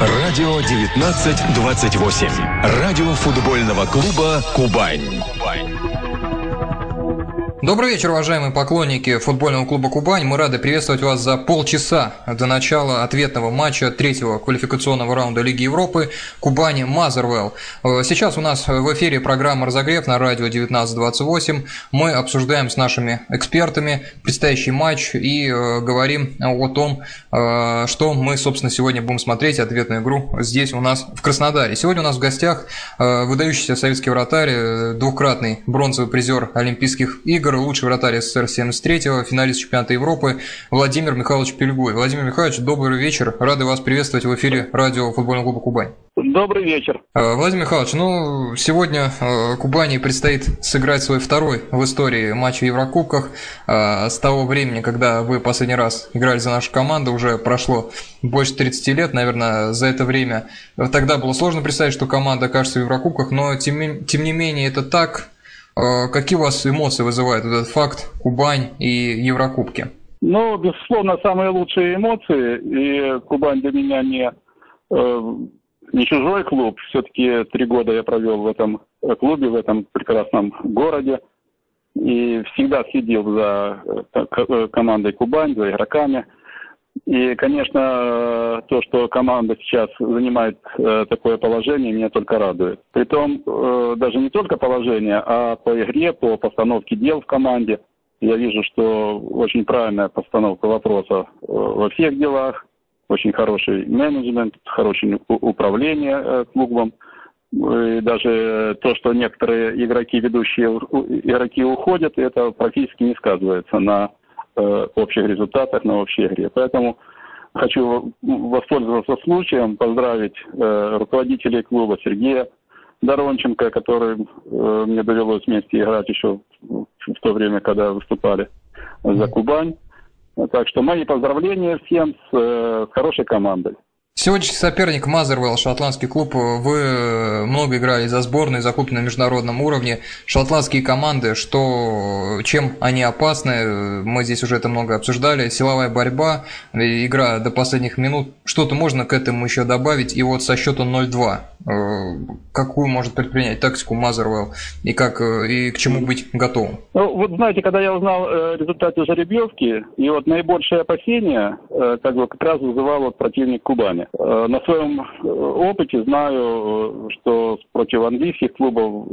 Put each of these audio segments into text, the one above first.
Радио 1928. Радио футбольного клуба «Кубань». Добрый вечер, уважаемые поклонники футбольного клуба «Кубань». Мы рады приветствовать вас за полчаса до начала ответного матча третьего квалификационного раунда Лиги Европы Кубани Мазервелл. Сейчас у нас в эфире программа «Разогрев» на радио 1928. Мы обсуждаем с нашими экспертами предстоящий матч и э, говорим о том, э, что мы, собственно, сегодня будем смотреть ответную игру здесь у нас в Краснодаре. Сегодня у нас в гостях э, выдающийся советский вратарь, двукратный бронзовый призер Олимпийских игр, игр, лучший вратарь СССР 73-го, финалист чемпионата Европы Владимир Михайлович Пельгой. Владимир Михайлович, добрый вечер. Рады вас приветствовать в эфире радио футбольного клуба «Кубань». Добрый вечер. Э, Владимир Михайлович, ну, сегодня э, Кубани предстоит сыграть свой второй в истории матч в Еврокубках. Э, с того времени, когда вы последний раз играли за нашу команду, уже прошло больше 30 лет, наверное, за это время. Тогда было сложно представить, что команда окажется в Еврокубках, но тем, тем не менее это так. А, какие у вас эмоции вызывает этот факт Кубань и Еврокубки? Ну, безусловно, самые лучшие эмоции. И Кубань для меня не, э, не чужой клуб. Все-таки три года я провел в этом клубе, в этом прекрасном городе. И всегда следил за э, э, командой Кубань, за игроками. И, конечно, то, что команда сейчас занимает э, такое положение, меня только радует. Притом, э, даже не только положение, а по игре, по постановке дел в команде. Я вижу, что очень правильная постановка вопроса э, во всех делах, очень хороший менеджмент, хорошее управление клубом. И даже то, что некоторые игроки, ведущие игроки уходят, это практически не сказывается на общих результатах на общей игре. Поэтому хочу воспользоваться случаем, поздравить э, руководителей клуба Сергея Доронченко, который э, мне довелось вместе играть еще в, в то время, когда выступали за Кубань. Так что мои поздравления всем с, с хорошей командой. Сегодняшний соперник Мазервелл, шотландский клуб, вы много играли за сборную, за на международном уровне. Шотландские команды, что, чем они опасны, мы здесь уже это много обсуждали. Силовая борьба, игра до последних минут. Что-то можно к этому еще добавить. И вот со счета 0-2 Э, какую может предпринять тактику Мазервелл и как э, и к чему быть готовым? Ну, вот знаете, когда я узнал э, результаты жеребьевки, и вот наибольшее опасение э, как бы как раз вызывал вот противник Кубани. Э, на своем э, опыте знаю, что против английских клубов,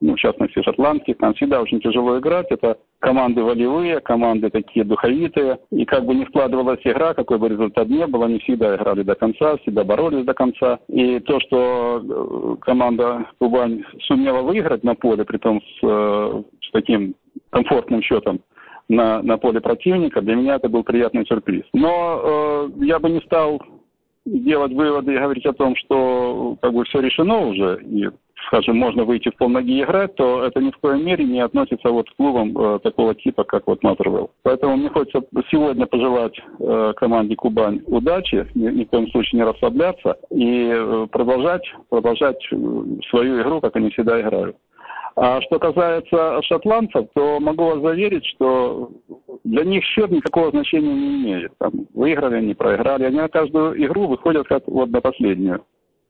ну, в частности шотландских, там всегда очень тяжело играть. Это команды волевые, команды такие духовитые. И как бы не складывалась игра, какой бы результат ни был, они всегда играли до конца, всегда боролись до конца. И то, что э, команда Кубань сумела выиграть на поле, при том с, э, с таким комфортным счетом, на, на поле противника, для меня это был приятный сюрприз. Но э, я бы не стал делать выводы и говорить о том, что как бы все решено уже, и скажем, можно выйти в полноги играть, то это ни в коей мере не относится вот к клубам э, такого типа, как вот Мазервелл. Поэтому мне хочется сегодня пожелать э, команде Кубань удачи, ни, ни в коем случае не расслабляться и э, продолжать, продолжать э, свою игру, как они всегда играют. А что касается шотландцев, то могу вас заверить, что для них счет никакого значения не имеет. Там, выиграли они, проиграли. Они на каждую игру выходят как вот на последнюю.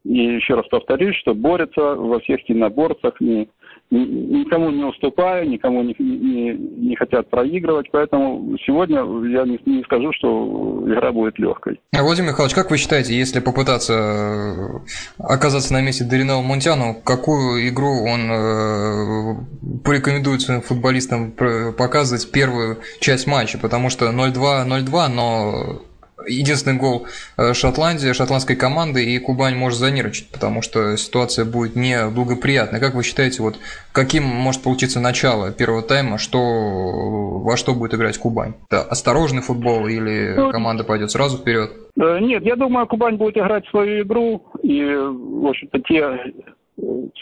И еще раз повторюсь, что борются во всех единоборствах, ни, ни, никому не уступая, никому не, не, не хотят проигрывать, поэтому сегодня я не, не скажу, что игра будет легкой. А Владимир Михайлович, как вы считаете, если попытаться э, оказаться на месте Даринела Мунтяну, какую игру он э, порекомендует своим футболистам показывать первую часть матча? Потому что 0-2, 0-2, но единственный гол э, Шотландии, шотландской команды, и Кубань может занервничать, потому что ситуация будет неблагоприятная. Как вы считаете, вот каким может получиться начало первого тайма, что, во что будет играть Кубань? Это осторожный футбол или команда пойдет сразу вперед? Э, нет, я думаю, Кубань будет играть свою игру, и, в общем-то, те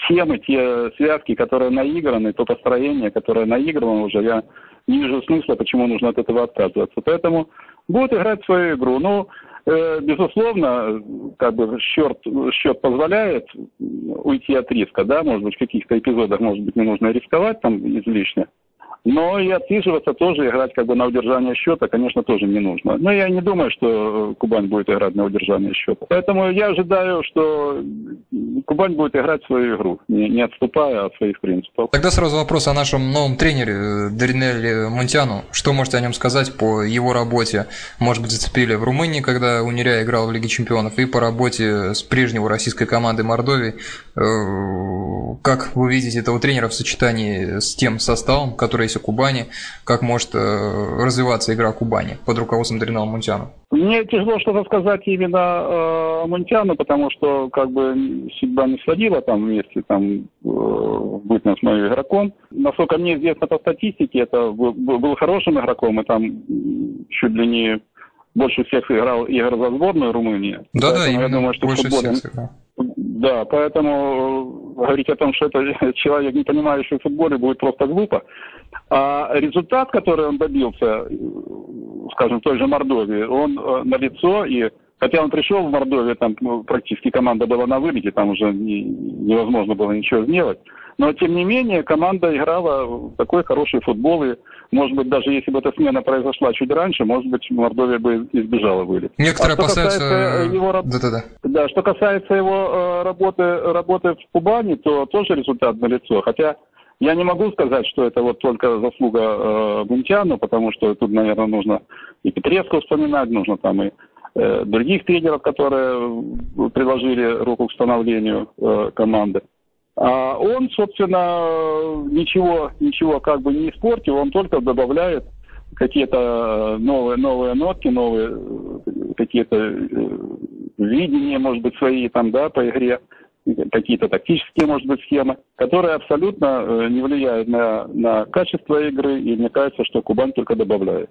схемы, те связки, которые наиграны, то построение, которое наиграно уже, я не вижу смысла, почему нужно от этого отказываться. Поэтому будут играть свою игру. Ну, э, безусловно, как бы счет, счет позволяет уйти от риска, да, может быть, в каких-то эпизодах, может быть, не нужно рисковать там излишне. Но и отсиживаться тоже, играть как бы на удержание счета, конечно, тоже не нужно. Но я не думаю, что Кубань будет играть на удержание счета. Поэтому я ожидаю, что Кубань будет играть свою игру, не, не отступая от своих принципов. Тогда сразу вопрос о нашем новом тренере э, Даринеле Мунтяну. Что можете о нем сказать по его работе? Может быть, зацепили в Румынии, когда Униря играл в Лиге Чемпионов, и по работе с прежней российской командой Мордовии. Э, как вы видите этого тренера в сочетании с тем составом, который у Кубани? Как может э, развиваться игра Кубани под руководством Даринела Мунтяна? Мне тяжело что-то сказать именно э, Мунтяну, потому что как бы судьба не сводила там вместе, там э, быть с моим игроком. Насколько мне известно по статистике, это был, был хорошим игроком, и там чуть ли не больше всех играл игр за сборную Румынии. Да, да, я думаю, что больше футболе... всех сыграл. Да, поэтому говорить о том, что это человек, не понимающий в футболе, будет просто глупо. А результат, который он добился, скажем, той же Мордовии, он э, налицо, и хотя он пришел в Мордовию, там ну, практически команда была на вылете, там уже не, невозможно было ничего сделать, но тем не менее команда играла в такой хороший футбол, и может быть, даже если бы эта смена произошла чуть раньше, может быть, Мордовия бы избежала вылет. Некоторые а опасаются... Его... Да, да, да. да, что касается его э, работы, работы в Кубани, то тоже результат налицо. Хотя я не могу сказать, что это вот только заслуга э, Бунтяну, потому что тут, наверное, нужно и Петреску вспоминать, нужно там и э, других тренеров, которые приложили руку к становлению э, команды. А он, собственно, ничего, ничего как бы не испортил, он только добавляет какие-то новые, новые нотки, новые какие-то э, видения, может быть, свои там, да, по игре какие-то тактические, может быть, схемы, которые абсолютно э, не влияют на, на качество игры, и мне кажется, что Кубань только добавляет.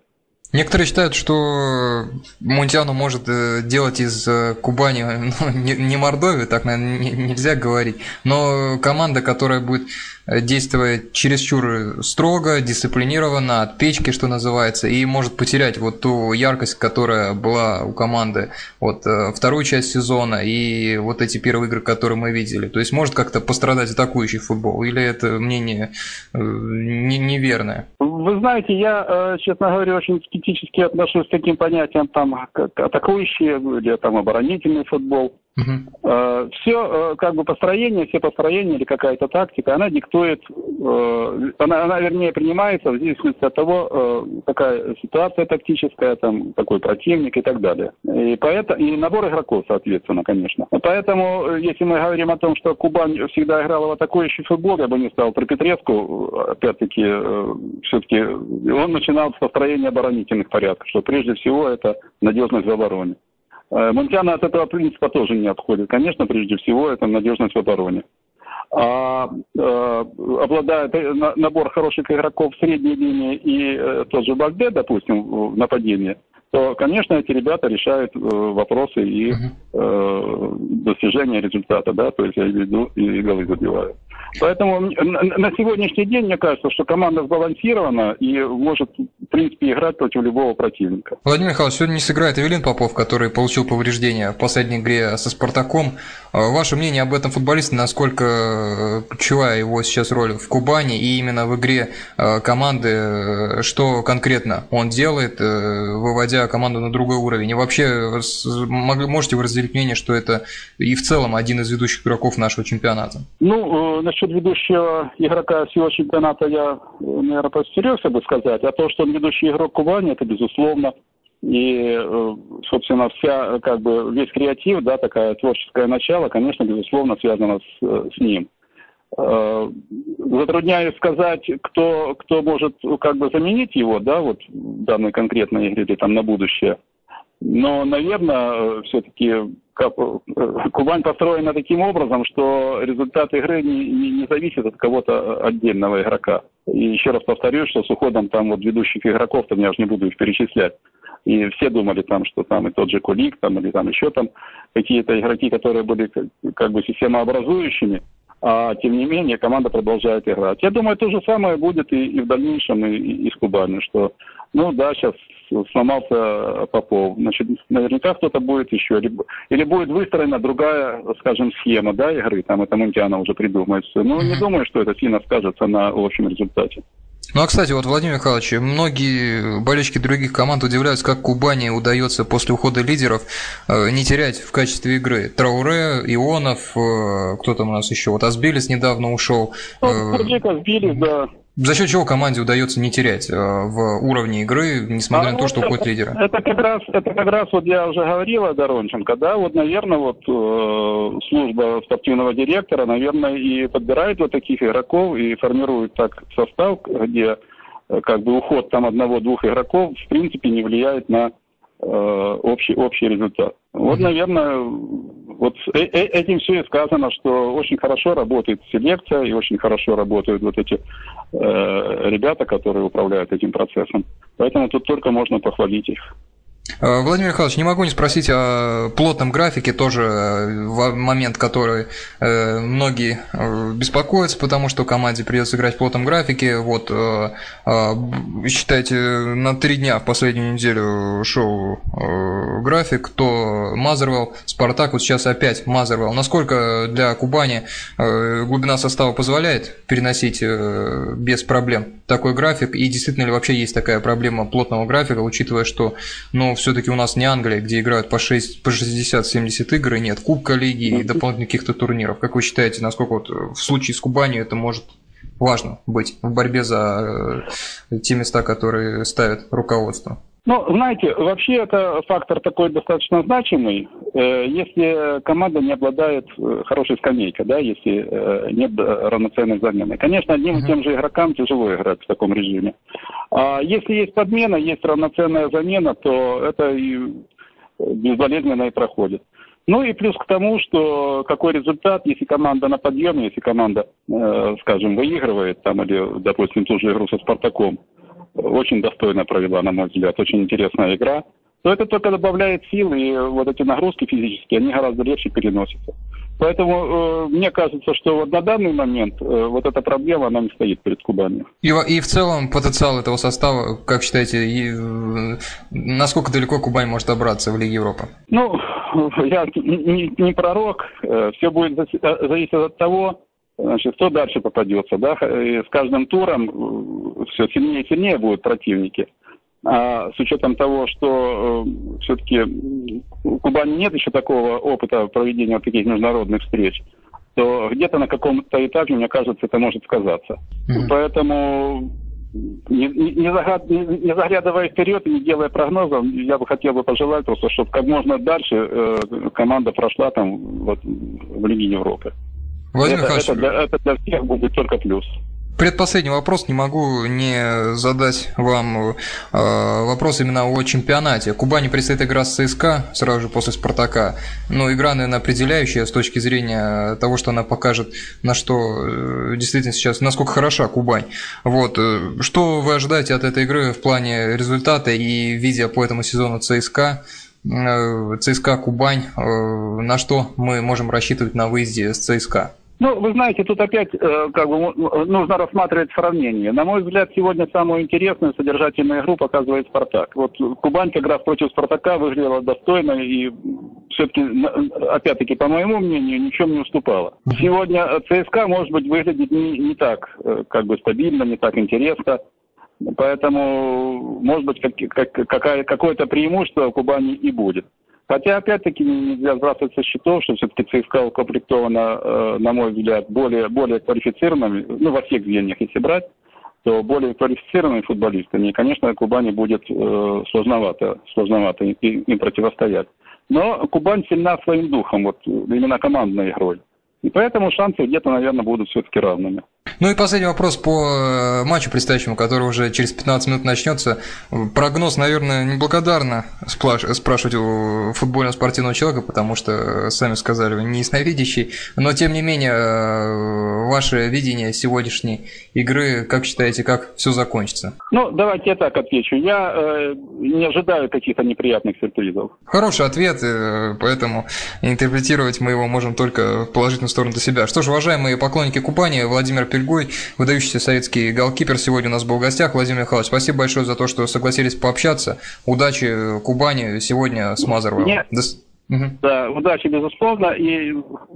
Некоторые считают, что Мунтяну может э, делать из э, Кубани ну, не Мордовию, так, наверное, нельзя говорить, но команда, которая будет действовать чересчур строго, дисциплинированно, от печки, что называется, и может потерять вот ту яркость, которая была у команды вот э, вторую часть сезона и вот эти первые игры, которые мы видели. То есть может как-то пострадать атакующий футбол, или это мнение не, неверное? Вы знаете, я, честно говоря, очень скептически отношусь к таким понятиям, там, как атакующий или там оборонительный футбол. Угу. Все как бы построение, все построения или какая-то тактика, она диктует, э, она, она вернее принимается в зависимости от того, э, какая ситуация тактическая, там, какой противник и так далее. И, поэтому, и набор игроков, соответственно, конечно. Поэтому, если мы говорим о том, что Кубань всегда играла в атакующий футбол, я бы не стал при Петреску, опять-таки, все-таки он начинал с построения оборонительных порядков, что прежде всего это надежность в обороне. Э, Мунтяна от этого принципа тоже не отходит. Конечно, прежде всего, это надежность в обороне. А, э, обладает э, набор хороших игроков в средней линии и э, тот же Багде, допустим, в нападении, то, конечно, эти ребята решают э, вопросы и э, достижения результата, да, то есть я веду и голы забивают. Поэтому на сегодняшний день мне кажется, что команда сбалансирована и может, в принципе, играть против любого противника. Владимир Михайлович, сегодня не сыграет Эвелин Попов, который получил повреждение в последней игре со «Спартаком». А ваше мнение об этом футболисте, насколько э, ключевая его сейчас роль в Кубани и именно в игре э, команды, э, что конкретно он делает, выводя команду на другой уровень? И вообще, можете вы разделить мнение, что это и в целом один из ведущих игроков нашего чемпионата? Ну, насчет ведущего игрока всего чемпионата я, наверное, постерегся бы сказать. А то, что он ведущий игрок Кубани, это безусловно. И, э, собственно, вся, как бы, весь креатив, да, такая творческое начало, конечно, безусловно, связано с, э, с ним. Э, затрудняюсь сказать, кто, кто может как бы заменить его, да, вот в данной конкретной игре или там на будущее. Но, наверное, все-таки Кубань построена таким образом, что результат игры не, не, не зависит от кого-то отдельного игрока. И еще раз повторюсь, что с уходом там вот ведущих игроков, там я уже не буду их перечислять, и все думали там, что там и тот же Кулик, там, или там еще там какие-то игроки, которые были как бы системообразующими, а тем не менее команда продолжает играть. Я думаю, то же самое будет и, и в дальнейшем и, и, и с Кубанью, что ну да, сейчас сломался Попов, значит, наверняка кто-то будет еще, или, или будет выстроена другая, скажем, схема, да, игры, там это Мунтиана уже придумает. Ну, не думаю, что это сильно скажется на общем результате. Ну а кстати, вот Владимир Михайлович, многие болельщики других команд удивляются, как Кубани удается после ухода лидеров э, не терять в качестве игры. Трауре, Ионов, э, кто там у нас еще? Вот Асбилис недавно ушел. Ну, Асбилис, да. За счет чего команде удается не терять э, в уровне игры, несмотря а на то, что уходит лидера? Это как раз, это как раз вот я уже говорил о Доронченко, да, вот, наверное, вот э, служба спортивного директора, наверное, и подбирает вот таких игроков и формирует так состав, где э, как бы уход там одного-двух игроков в принципе не влияет на Э, общий, общий результат. Вот, наверное, вот э, э, этим все и сказано, что очень хорошо работает селекция и очень хорошо работают вот эти э, ребята, которые управляют этим процессом. Поэтому тут только можно похвалить их. Э, Владимир Михайлович, не могу не спросить о плотном графике, тоже э, момент, который э, многие беспокоятся, потому что команде придется играть в плотном графике. Вот, считайте, на три дня в последнюю неделю шоу график, то Мазервелл, Спартак, вот сейчас опять Мазервелл. Насколько для Кубани глубина состава позволяет переносить без проблем такой график? И действительно ли вообще есть такая проблема плотного графика, учитывая, что ну, все-таки у нас не Англия, где играют по, 6, по 60-70 игр, и нет Кубка Лиги и дополнительных каких-то турниров. Как вы считаете, насколько вот в случае с Кубанью это может важно быть в борьбе за э, те места, которые ставит руководство? Ну, знаете, вообще это фактор такой достаточно значимый. Э, если команда не обладает э, хорошей скамейкой, да, если э, нет равноценной замены. Конечно, одним и тем же игрокам тяжело играть в таком режиме. А если есть подмена, есть равноценная замена, то это и безболезненно и проходит. Ну и плюс к тому, что какой результат, если команда на подъеме, если команда, скажем, выигрывает, там, или, допустим, ту же игру со «Спартаком», очень достойно провела, на мой взгляд. Очень интересная игра. Но это только добавляет сил, и вот эти нагрузки физические, они гораздо легче переносятся. Поэтому э, мне кажется, что вот на данный момент э, вот эта проблема, она не стоит перед Кубанью. И, и в целом потенциал этого состава, как считаете, и, э, насколько далеко Кубань может добраться в Лиге Европы? Ну, я не, не пророк. Э, Все будет зависеть от того, значит, кто дальше попадется, да, и с каждым туром э, все сильнее и сильнее будут противники. А с учетом того, что э, все-таки у Кубани нет еще такого опыта проведения вот таких международных встреч, то где-то на каком-то этапе, мне кажется, это может сказаться. Mm-hmm. Поэтому не, не, загад, не, не заглядывая вперед и не делая прогнозов, я бы хотел бы пожелать просто, чтобы как можно дальше э, команда прошла там вот, в Лиге Европы. Владимир это, это, для, это для всех будет только плюс. Предпоследний вопрос, не могу не задать вам э, вопрос именно о чемпионате. Кубани предстоит игра с ЦСКА сразу же после Спартака. Но игра, наверное, определяющая с точки зрения того, что она покажет, на что э, действительно сейчас, насколько хороша Кубань. Вот. Э, что вы ожидаете от этой игры в плане результата и видя по этому сезону ЦСКА? Э, ЦСКА Кубань, э, на что мы можем рассчитывать на выезде с ЦСКА? Ну, вы знаете, тут опять э, как бы нужно рассматривать сравнение. На мой взгляд, сегодня самую интересную содержательную игру показывает Спартак. Вот Кубань как раз против Спартака выглядела достойно и все-таки, опять-таки, по моему мнению, ничем не уступала. Сегодня ЦСКА, может быть, выглядит не, не так как бы стабильно, не так интересно. Поэтому, может быть, как, как, какое-то преимущество в Кубани и будет. Хотя, опять-таки, нельзя сбрасывать со счетов, что все-таки ЦСКА укомплектована, э, на мой взгляд, более, более квалифицированными, ну, во всех звеньях, если брать, то более квалифицированными футболистами. И, конечно, Кубани будет э, сложновато, сложновато им, им противостоять. Но Кубань сильна своим духом, вот именно командной игрой. И поэтому шансы где-то, наверное, будут все-таки равными. Ну и последний вопрос по э, матчу предстоящему, который уже через 15 минут начнется. Прогноз, наверное, неблагодарно спрашивать у футбольного спортивного человека, потому что, э, сами сказали, вы не ясновидящий. Но, тем не менее, э, ваше видение сегодняшней игры, как считаете, как все закончится? Ну, давайте я так отвечу. Я э, не ожидаю каких-то неприятных сюрпризов. Хороший ответ, поэтому интерпретировать мы его можем только в положительную сторону для себя. Что ж, уважаемые поклонники Купани, Владимир Пельгин Шульгой, выдающийся советский голкипер, сегодня у нас был в гостях. Владимир Михайлович, спасибо большое за то, что согласились пообщаться. Удачи Кубани сегодня с Мазаровым. Мне, Угу. Да, удачи, безусловно. И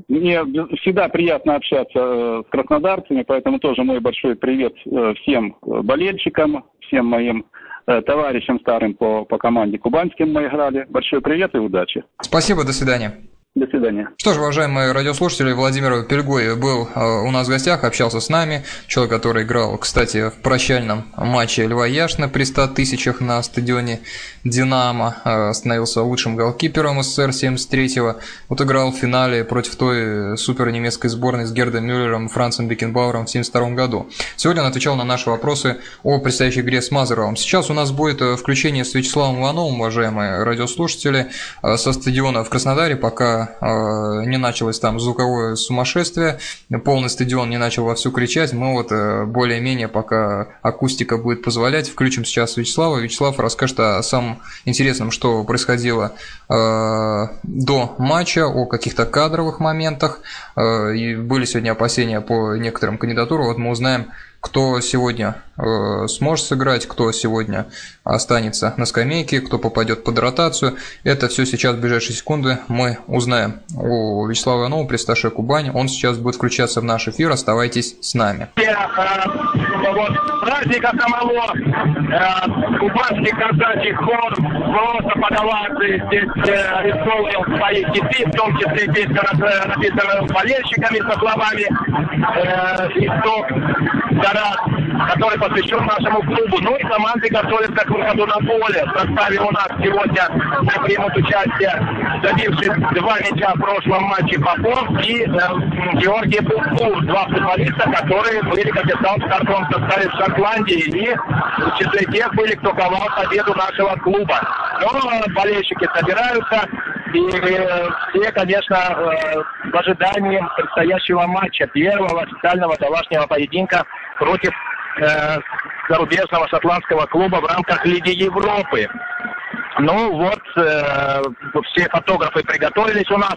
мне всегда приятно общаться э, с краснодарцами, поэтому тоже мой большой привет э, всем болельщикам, всем моим э, товарищам старым по, по команде Кубанским мы играли. Большой привет и удачи. Спасибо, до свидания. До свидания. Что ж, уважаемые радиослушатели, Владимир Пельгой был э, у нас в гостях, общался с нами. Человек, который играл, кстати, в прощальном матче Льва Яшна при 100 тысячах на стадионе «Динамо». Э, становился лучшим голкипером СССР 73-го. Вот играл в финале против той супер немецкой сборной с Гердом Мюллером Францем Бекенбауэром в 72 году. Сегодня он отвечал на наши вопросы о предстоящей игре с Мазаровым. Сейчас у нас будет э, включение с Вячеславом Ивановым, уважаемые радиослушатели, со стадиона в Краснодаре, пока э, не началось там звуковое сумасшествие, полный стадион не начал вовсю кричать, мы вот э, более-менее, пока акустика будет позволять, включим сейчас Вячеслава. Вячеслав расскажет о самом интересном, что происходило э, до матча, о каких-то кадровых моментах. И были сегодня опасения по некоторым кандидатурам. Вот мы узнаем, кто сегодня э, сможет сыграть, кто сегодня останется на скамейке, кто попадет под ротацию. Это все сейчас в ближайшие секунды мы узнаем у Вячеслава Иванова, престаше Кубани. Он сейчас будет включаться в наш эфир. Оставайтесь с нами. Вот, праздника самого э, кубанский казачий хор просто подаваться здесь э, исполнил свои хиты, в том числе песня написана болельщиками со словами э, «Исток Тарас, который посвящен нашему клубу. Ну и команды готовятся к выходу на поле. В составе у нас сегодня примут участие забивший два мяча в прошлом матче Попов и э, Георгий Пупков. Два футболиста, которые были, как я сказал, в стартовом составе в Шотландии. И в числе тех были, кто ковал победу нашего клуба. Но э, болельщики собираются. И э, все, конечно, э, в ожидании предстоящего матча, первого официального домашнего поединка против э, зарубежного шотландского клуба в рамках Лиги Европы. Ну вот, э, все фотографы приготовились у нас.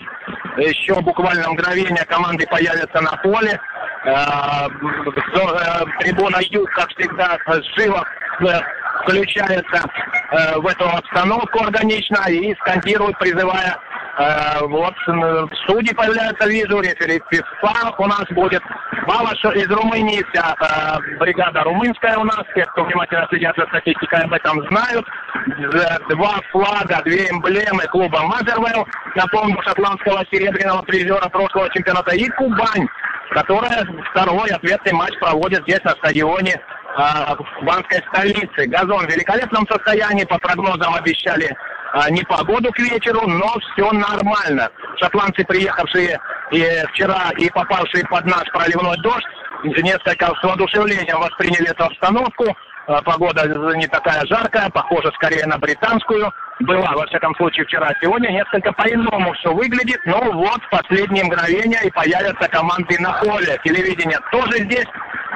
Еще буквально мгновение команды появятся на поле. Э, э, трибуна Юг, как всегда, живо э, включается э, в эту обстановку органично и скандирует, призывая вот судьи появляются, вижу, рефери Фифа у нас будет. Балаш из Румынии, вся э, бригада румынская у нас. Те, кто внимательно следят за статистикой, об этом знают. Два флага, две эмблемы клуба Мазервелл. Напомню, шотландского серебряного призера прошлого чемпионата и Кубань, которая второй ответный матч проводит здесь на стадионе э, кубанской столицы. Газон в великолепном состоянии, по прогнозам обещали непогоду к вечеру, но все нормально. Шотландцы, приехавшие и вчера и попавшие под наш проливной дождь, несколько с воодушевлением восприняли эту обстановку. А, погода не такая жаркая, похожа скорее на британскую. Была, во всяком случае, вчера. Сегодня несколько по-иному все выглядит. Но вот в последние мгновения и появятся команды на поле. Телевидение тоже здесь.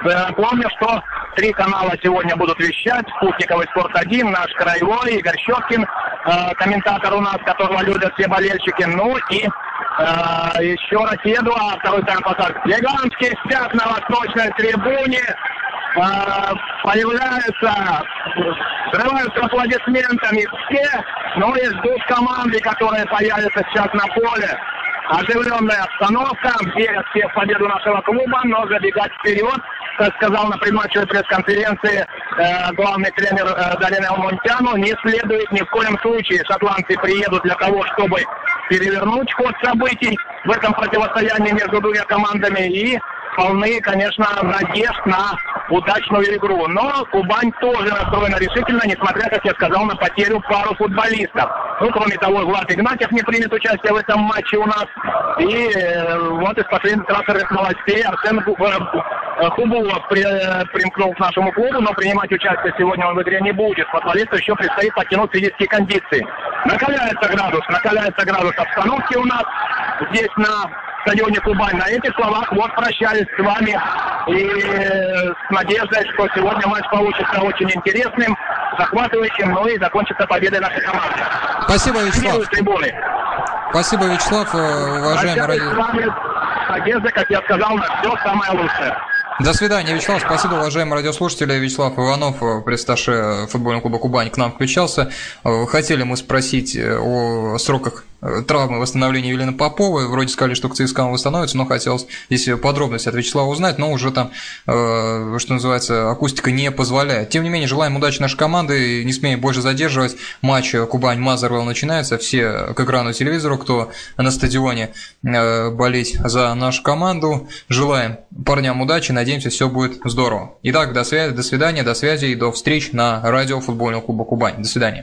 Э, помню, что три канала сегодня будут вещать. Спутниковый спорт-1, наш краевой, Игорь Щеткин, э, комментатор у нас, которого любят все болельщики. Ну и э, еще Россия 2, второй тайм показывает. Гигантский стяг на восточной трибуне. Э, появляются, взрываются аплодисментами все, но и ждут команды, которые появятся сейчас на поле оживленная обстановка, верят все в победу нашего клуба, но забегать вперед, как сказал на предматчевой пресс-конференции э, главный тренер э, Дарина Монтяну, не следует ни в коем случае. Шотландцы приедут для того, чтобы перевернуть ход событий в этом противостоянии между двумя командами и полны, конечно, надежд на удачную игру. Но Кубань тоже настроена решительно, несмотря, как я сказал, на потерю пару футболистов. Ну, кроме того, Влад Игнатьев не примет участие в этом матче у нас. И э, вот из последних трансферных новостей Арсен э, Хубулов при, э, примкнул к нашему клубу, но принимать участие сегодня он в игре не будет. Футболисту еще предстоит покинуть физические кондиции. Накаляется градус, накаляется градус обстановки у нас здесь на стадионе Кубань. На этих словах вот прощались с вами и э, с надеждой, что сегодня матч получится очень интересным, захватывающим, ну и закончится победой нашей команды. Спасибо, Вячеслав. Спасибо, Вячеслав, э, уважаемый радио. Надежда, как я сказал, на все самое лучшее. До свидания, Вячеслав. Спасибо, уважаемые радиослушатели. Вячеслав Иванов, э, пресс футбольного клуба «Кубань» к нам включался. Хотели мы спросить о сроках травмы восстановления Елены Поповой. Вроде сказали, что к ЦСКА он восстановится, но хотелось здесь подробности от Вячеслава узнать, но уже там, э, что называется, акустика не позволяет. Тем не менее, желаем удачи нашей команды, не смеем больше задерживать. Матч Кубань-Мазарвелл начинается, все к экрану телевизору, кто на стадионе э, болеть за нашу команду. Желаем парням удачи, надеемся, все будет здорово. Итак, до связи, до свидания, до связи и до встреч на радио футбольного клуба Кубань. До свидания.